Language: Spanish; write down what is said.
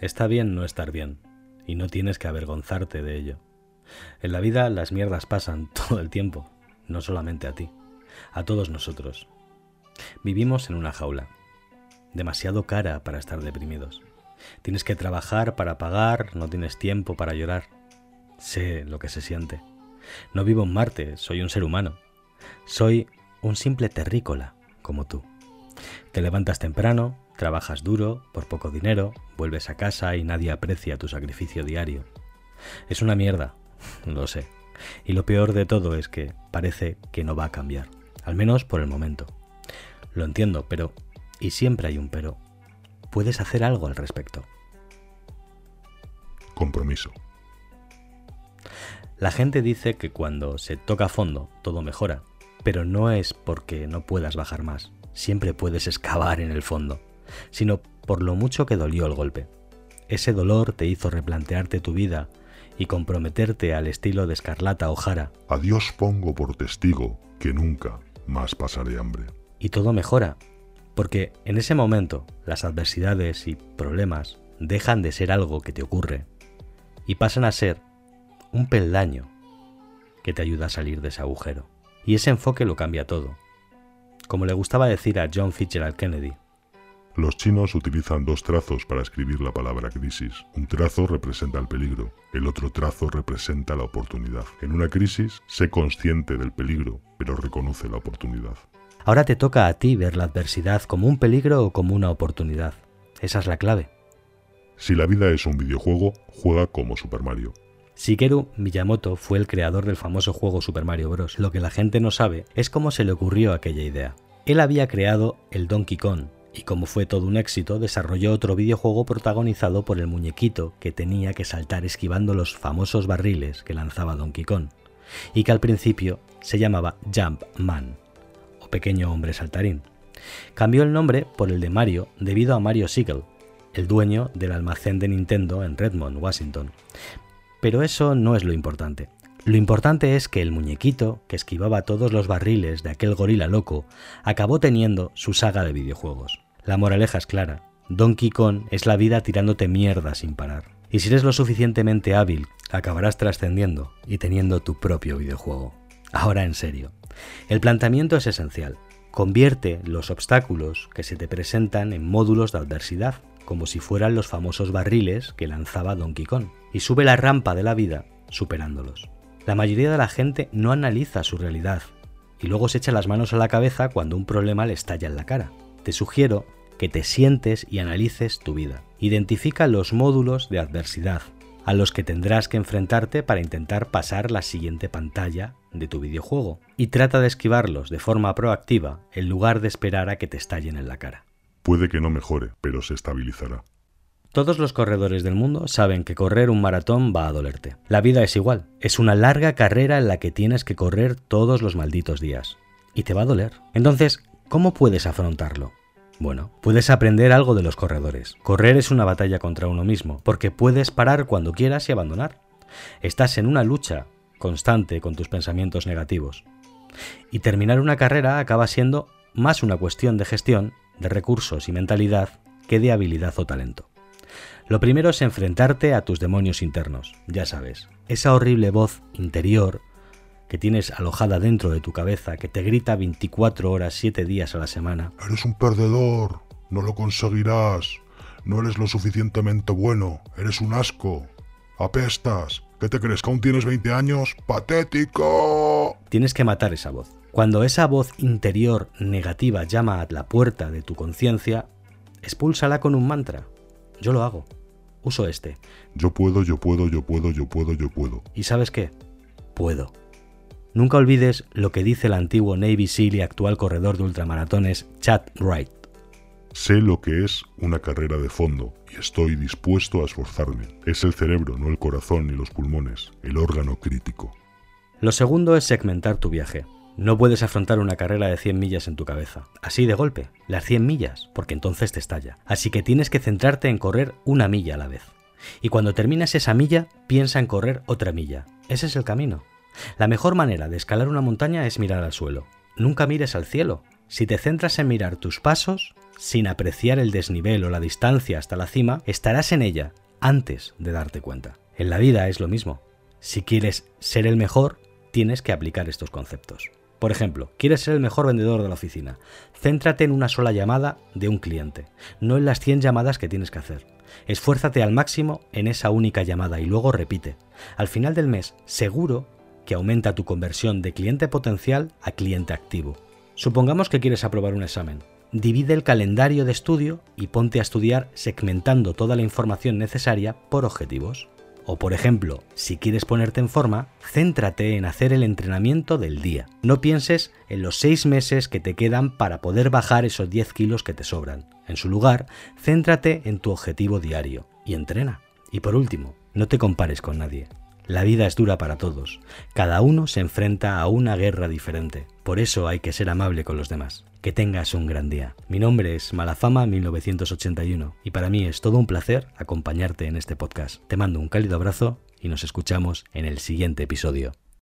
Está bien no estar bien, y no tienes que avergonzarte de ello. En la vida las mierdas pasan todo el tiempo, no solamente a ti, a todos nosotros. Vivimos en una jaula, demasiado cara para estar deprimidos. Tienes que trabajar para pagar, no tienes tiempo para llorar. Sé lo que se siente. No vivo en Marte, soy un ser humano. Soy un simple terrícola, como tú. Te levantas temprano, trabajas duro, por poco dinero, vuelves a casa y nadie aprecia tu sacrificio diario. Es una mierda, lo sé. Y lo peor de todo es que parece que no va a cambiar, al menos por el momento. Lo entiendo, pero, y siempre hay un pero, puedes hacer algo al respecto. Compromiso. La gente dice que cuando se toca fondo todo mejora, pero no es porque no puedas bajar más, siempre puedes excavar en el fondo, sino por lo mucho que dolió el golpe. Ese dolor te hizo replantearte tu vida y comprometerte al estilo de Escarlata O'Hara. A Dios pongo por testigo que nunca más pasaré hambre. Y todo mejora, porque en ese momento las adversidades y problemas dejan de ser algo que te ocurre y pasan a ser un peldaño que te ayuda a salir de ese agujero. Y ese enfoque lo cambia todo. Como le gustaba decir a John Fitzgerald Kennedy, los chinos utilizan dos trazos para escribir la palabra crisis. Un trazo representa el peligro, el otro trazo representa la oportunidad. En una crisis, sé consciente del peligro, pero reconoce la oportunidad. Ahora te toca a ti ver la adversidad como un peligro o como una oportunidad. Esa es la clave. Si la vida es un videojuego, juega como Super Mario. Shigeru Miyamoto fue el creador del famoso juego Super Mario Bros. Lo que la gente no sabe es cómo se le ocurrió aquella idea. Él había creado el Donkey Kong, y como fue todo un éxito, desarrolló otro videojuego protagonizado por el muñequito que tenía que saltar esquivando los famosos barriles que lanzaba Donkey Kong, y que al principio se llamaba Jump Man, o Pequeño Hombre Saltarín. Cambió el nombre por el de Mario debido a Mario Siegel, el dueño del almacén de Nintendo en Redmond, Washington. Pero eso no es lo importante. Lo importante es que el muñequito, que esquivaba todos los barriles de aquel gorila loco, acabó teniendo su saga de videojuegos. La moraleja es clara. Donkey Kong es la vida tirándote mierda sin parar. Y si eres lo suficientemente hábil, acabarás trascendiendo y teniendo tu propio videojuego. Ahora en serio. El planteamiento es esencial. Convierte los obstáculos que se te presentan en módulos de adversidad, como si fueran los famosos barriles que lanzaba Donkey Kong, y sube la rampa de la vida superándolos. La mayoría de la gente no analiza su realidad y luego se echa las manos a la cabeza cuando un problema le estalla en la cara. Te sugiero que te sientes y analices tu vida. Identifica los módulos de adversidad a los que tendrás que enfrentarte para intentar pasar la siguiente pantalla de tu videojuego y trata de esquivarlos de forma proactiva en lugar de esperar a que te estallen en la cara. Puede que no mejore, pero se estabilizará. Todos los corredores del mundo saben que correr un maratón va a dolerte. La vida es igual. Es una larga carrera en la que tienes que correr todos los malditos días. Y te va a doler. Entonces, ¿cómo puedes afrontarlo? Bueno, puedes aprender algo de los corredores. Correr es una batalla contra uno mismo, porque puedes parar cuando quieras y abandonar. Estás en una lucha constante con tus pensamientos negativos. Y terminar una carrera acaba siendo más una cuestión de gestión, de recursos y mentalidad que de habilidad o talento. Lo primero es enfrentarte a tus demonios internos, ya sabes, esa horrible voz interior que tienes alojada dentro de tu cabeza, que te grita 24 horas, 7 días a la semana. Eres un perdedor, no lo conseguirás, no eres lo suficientemente bueno, eres un asco, apestas, ¿qué te crees que aún tienes 20 años? ¡Patético! Tienes que matar esa voz. Cuando esa voz interior negativa llama a la puerta de tu conciencia, expúlsala con un mantra. Yo lo hago uso este. Yo puedo, yo puedo, yo puedo, yo puedo, yo puedo. ¿Y sabes qué? Puedo. Nunca olvides lo que dice el antiguo Navy SEAL y actual corredor de ultramaratones Chad Wright. Sé lo que es una carrera de fondo y estoy dispuesto a esforzarme. Es el cerebro, no el corazón ni los pulmones, el órgano crítico. Lo segundo es segmentar tu viaje. No puedes afrontar una carrera de 100 millas en tu cabeza, así de golpe, las 100 millas, porque entonces te estalla. Así que tienes que centrarte en correr una milla a la vez. Y cuando terminas esa milla, piensa en correr otra milla. Ese es el camino. La mejor manera de escalar una montaña es mirar al suelo. Nunca mires al cielo. Si te centras en mirar tus pasos, sin apreciar el desnivel o la distancia hasta la cima, estarás en ella antes de darte cuenta. En la vida es lo mismo. Si quieres ser el mejor, tienes que aplicar estos conceptos. Por ejemplo, quieres ser el mejor vendedor de la oficina. Céntrate en una sola llamada de un cliente, no en las 100 llamadas que tienes que hacer. Esfuérzate al máximo en esa única llamada y luego repite. Al final del mes, seguro que aumenta tu conversión de cliente potencial a cliente activo. Supongamos que quieres aprobar un examen. Divide el calendario de estudio y ponte a estudiar segmentando toda la información necesaria por objetivos. O por ejemplo, si quieres ponerte en forma, céntrate en hacer el entrenamiento del día. No pienses en los seis meses que te quedan para poder bajar esos 10 kilos que te sobran. En su lugar, céntrate en tu objetivo diario y entrena. Y por último, no te compares con nadie. La vida es dura para todos. Cada uno se enfrenta a una guerra diferente. Por eso hay que ser amable con los demás. Que tengas un gran día. Mi nombre es Malafama 1981 y para mí es todo un placer acompañarte en este podcast. Te mando un cálido abrazo y nos escuchamos en el siguiente episodio.